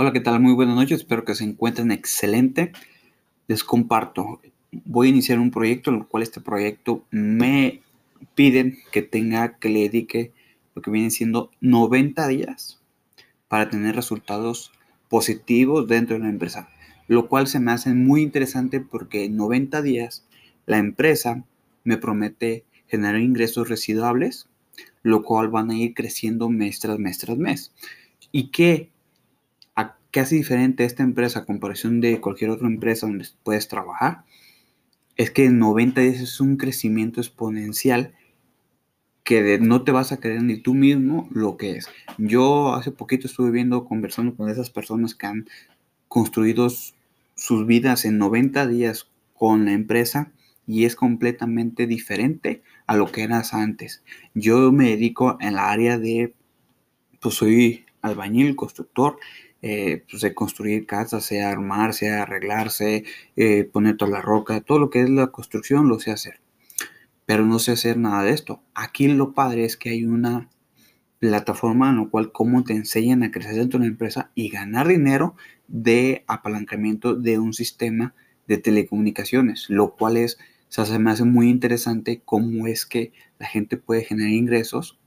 Hola, ¿qué tal? Muy buenas noches, espero que se encuentren excelente. Les comparto, voy a iniciar un proyecto, en el cual este proyecto me piden que tenga, que le dedique lo que vienen siendo 90 días para tener resultados positivos dentro de la empresa, lo cual se me hace muy interesante porque en 90 días la empresa me promete generar ingresos residuables, lo cual van a ir creciendo mes tras mes tras mes. ¿Y qué ¿Qué hace diferente esta empresa a comparación de cualquier otra empresa donde puedes trabajar? Es que en 90 días es un crecimiento exponencial que no te vas a creer ni tú mismo lo que es. Yo hace poquito estuve viendo, conversando con esas personas que han construido sus vidas en 90 días con la empresa y es completamente diferente a lo que eras antes. Yo me dedico en la área de, pues soy albañil, constructor eh, pues, construir casas, sea armar, sea arreglarse, eh, poner toda la roca, todo lo que es la construcción lo sé hacer. Pero no sé hacer nada de esto. Aquí lo padre es que hay una plataforma en la cual cómo te enseñan a crecer dentro de una empresa y ganar dinero de apalancamiento de un sistema de telecomunicaciones, lo cual es, se me hace muy interesante cómo es que la gente puede generar ingresos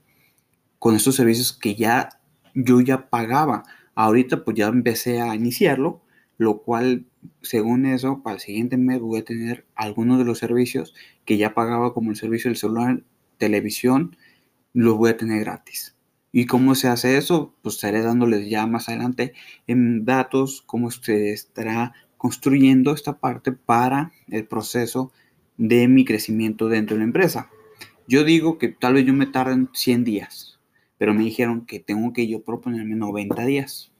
con estos servicios que ya yo ya pagaba. Ahorita pues ya empecé a iniciarlo, lo cual según eso para el siguiente mes voy a tener algunos de los servicios que ya pagaba como el servicio del celular, televisión, los voy a tener gratis. ¿Y cómo se hace eso? Pues estaré dándoles ya más adelante en datos cómo se estará construyendo esta parte para el proceso de mi crecimiento dentro de la empresa. Yo digo que tal vez yo me tarde 100 días, pero me dijeron que tengo que yo proponerme 90 días.